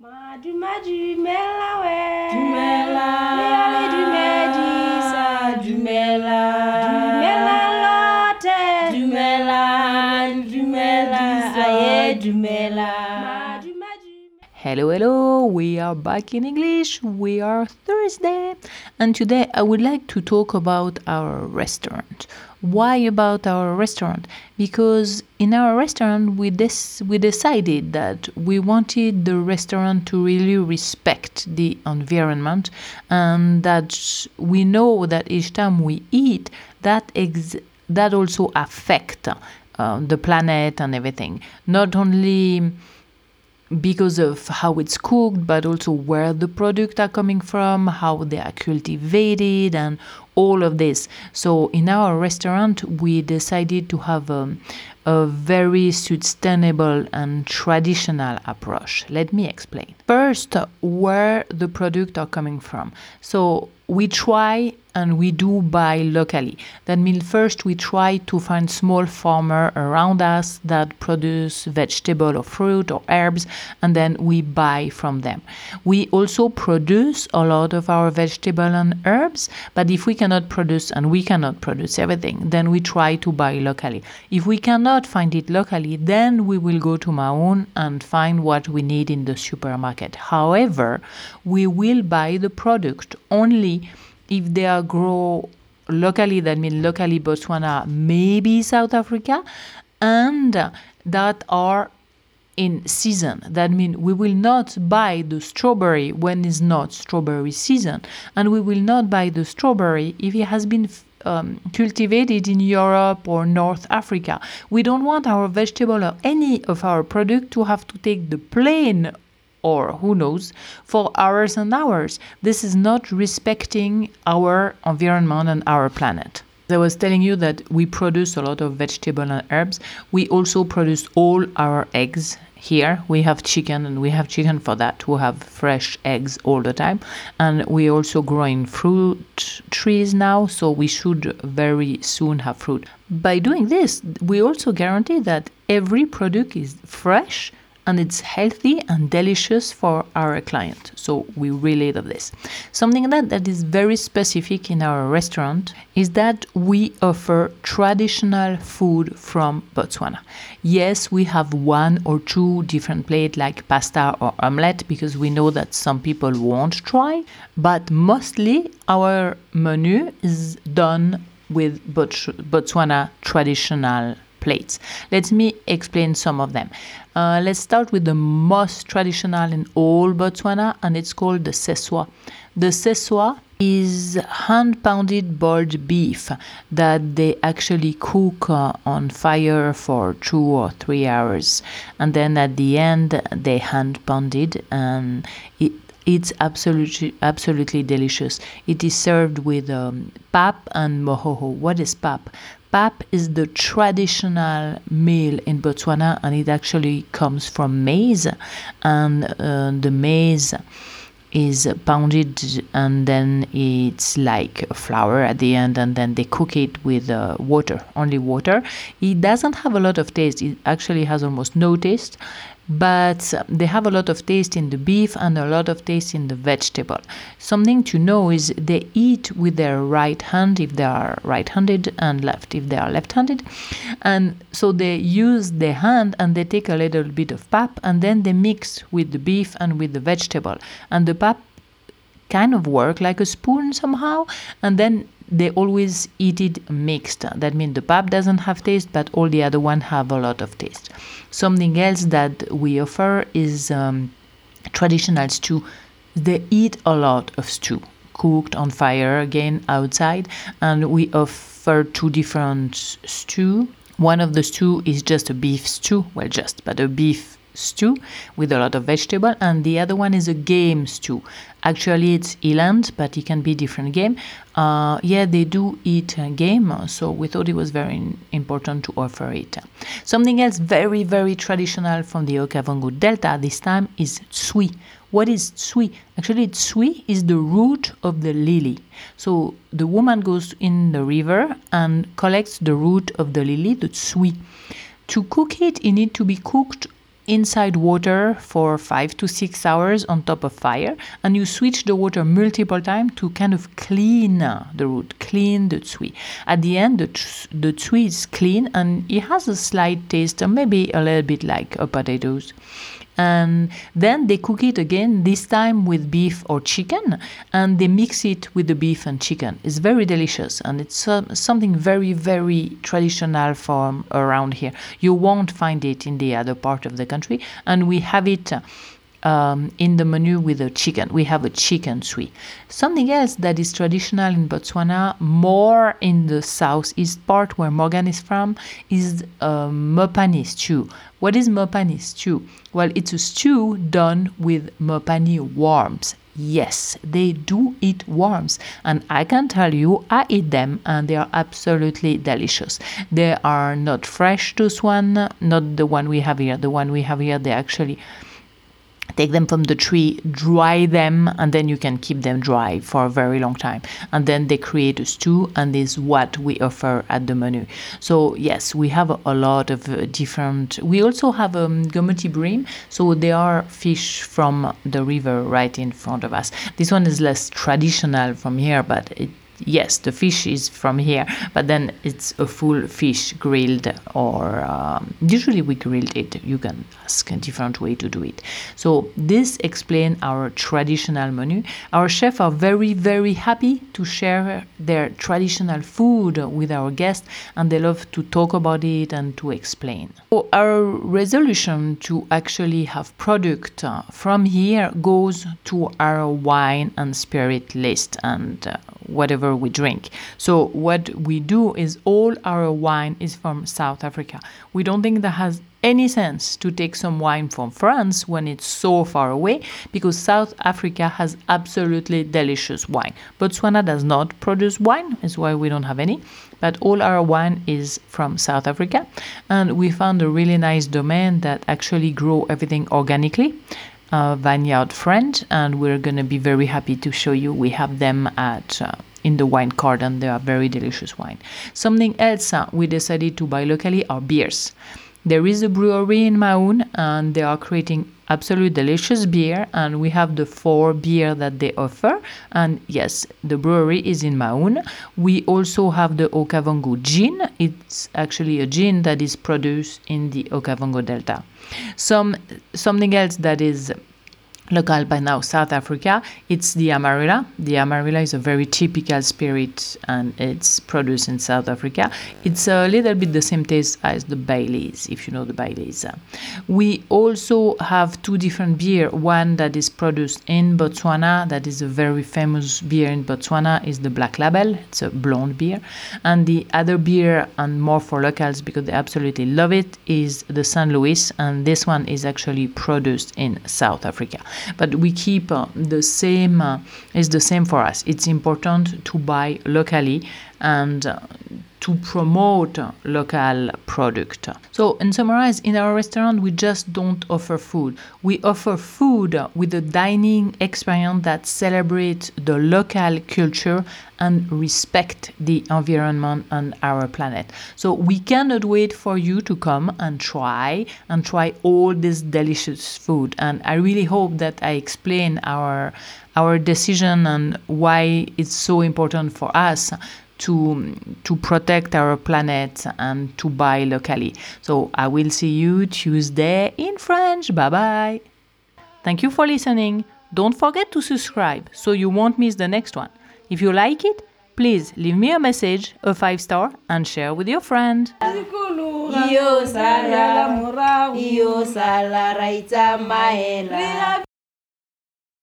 Madu madu mela we Dumela, Yale dumedi sa Dumela, Dumela lote. Dumela, Dumela, aye, Dumela. Hello, hello, we are back in English. We are Thursday, and today I would like to talk about our restaurant. Why about our restaurant? Because in our restaurant, we, des- we decided that we wanted the restaurant to really respect the environment and that we know that each time we eat, that, ex- that also affect uh, the planet and everything. Not only because of how it's cooked, but also where the products are coming from, how they are cultivated, and all of this. So, in our restaurant, we decided to have a, a very sustainable and traditional approach. Let me explain. First, where the products are coming from. So, we try and we do buy locally. That means first we try to find small farmer around us that produce vegetable or fruit or herbs and then we buy from them. We also produce a lot of our vegetable and herbs, but if we cannot produce and we cannot produce everything, then we try to buy locally. If we cannot find it locally, then we will go to Maun and find what we need in the supermarket. However, we will buy the product only if they are grow locally that means locally botswana maybe south africa and that are in season that means we will not buy the strawberry when it's not strawberry season and we will not buy the strawberry if it has been um, cultivated in Europe or North Africa. We don't want our vegetable or any of our product to have to take the plane or who knows for hours and hours. This is not respecting our environment and our planet. I was telling you that we produce a lot of vegetable and herbs. We also produce all our eggs here. We have chicken and we have chicken for that we have fresh eggs all the time. And we also growing fruit trees now, so we should very soon have fruit. By doing this, we also guarantee that every product is fresh and it's healthy and delicious for our client. So we really love this. Something that, that is very specific in our restaurant is that we offer traditional food from Botswana. Yes, we have one or two different plates like pasta or omelette because we know that some people won't try, but mostly our menu is done with Bots- Botswana traditional plates. Let me explain some of them. Uh, let's start with the most traditional in all Botswana, and it's called the seswaa. The seswaa is hand pounded boiled beef that they actually cook uh, on fire for two or three hours, and then at the end they hand pounded and it it's absolutely absolutely delicious. It is served with um, pap and mohoho. What is pap? Pap is the traditional meal in Botswana, and it actually comes from maize, and uh, the maize is pounded and then it's like flour at the end and then they cook it with uh, water only water. It doesn't have a lot of taste. It actually has almost no taste but they have a lot of taste in the beef and a lot of taste in the vegetable. Something to know is they eat with their right hand if they are right handed and left if they are left handed. And so they use their hand and they take a little bit of pap and then they mix with the beef and with the vegetable. And the pap kind of work like a spoon somehow and then they always eat it mixed. That means the pap doesn't have taste but all the other one have a lot of taste. Something else that we offer is um, traditional stew. They eat a lot of stew cooked on fire again outside and we offer two different stew. One of the stew is just a beef stew well just but a beef stew with a lot of vegetable and the other one is a game stew. Actually it's eland but it can be different game. Uh, yeah they do eat game so we thought it was very important to offer it. Something else very very traditional from the okavango delta this time is tswii what is tswii actually tswii is the root of the lily. So the woman goes in the river and collects the root of the lily the tswii to cook it it need to be cooked inside water for five to six hours on top of fire, and you switch the water multiple times to kind of clean the root, clean the tswii. At the end, the, the tswii is clean and it has a slight taste, maybe a little bit like a potatoes and then they cook it again this time with beef or chicken and they mix it with the beef and chicken. It's very delicious and it's uh, something very very traditional from around here. You won't find it in the other part of the country and we have it uh, um, in the menu with a chicken. We have a chicken tswii. Something else that is traditional in Botswana, more in the southeast part where Morgan is from, is uh, mopani stew. What is mopani stew? Well, it's a stew done with mopani worms. Yes, they do eat worms, and I can tell you, I eat them, and they are absolutely delicious. They are not fresh, this one, not the one we have here. The one we have here, they actually take them from the tree, dry them, and then you can keep them dry for a very long time. And then they create a stew, and this is what we offer at the menu. So yes, we have a, a lot of uh, different. We also have um, gomoti bream, so they are fish from the river right in front of us. This one is less traditional from here, but it yes, the fish is from here, but then it's a full fish grilled, or um, usually we grilled it. You can ask a different way to do it. So this explains our traditional menu. Our chefs are very very happy to share their traditional food with our guests, and they love to talk about it and to explain. So our resolution to actually have product uh, from here goes to our wine and spirit list and uh, whatever we drink. So what we do is all our wine is from South Africa. We don't think that has any sense to take some wine from France when it's so far away because South Africa has absolutely delicious wine. Botswana does not produce wine, is why we don't have any. But all our wine is from South Africa, and we found a really nice domain that actually grow everything organically uh, vineyard friend and we're to be very happy to show you. We have them at uh, in the wine card and they are very delicious wine. Something else uh, we decided to buy locally are beers. There is a brewery in Maun and they are creating absolute delicious beer and we have the four beer that they offer. And yes the brewery is in Maun. We also have the Okavango gin. It's actually a gin that is produced in the Okavango Delta. Some something else that is local by now South Africa. It's the Amarula. The Amarula is a very typical spirit and it's produced in South Africa. It's a little bit the same taste as the Baileys, if you know the Baileys. We also have two different beer. One that is produced in Botswana, that is a very famous beer in Botswana, is the Black Label. It's a blonde beer. And the other beer, and more for locals because they absolutely love it, is the St Louis. And this one is actually produced in South Africa but we keep uh, the same uh, is the same for us. It's important to buy locally and uh, to promote local product. So, in summarize, in our restaurant, we just don't offer food. We offer food with a dining experience that celebrates the local culture and respect the environment and our planet. So we cannot wait for you to come and try and try all this delicious food. And I really hope that I explain our our decision and why it's so important for us to to protect our planet and to buy locally. So I will see you Tuesday in French. Bye bye. Thank you for listening. Don't forget to subscribe so you won't miss the next one. If you like it, please leave me a message, a five star, and share with your friend.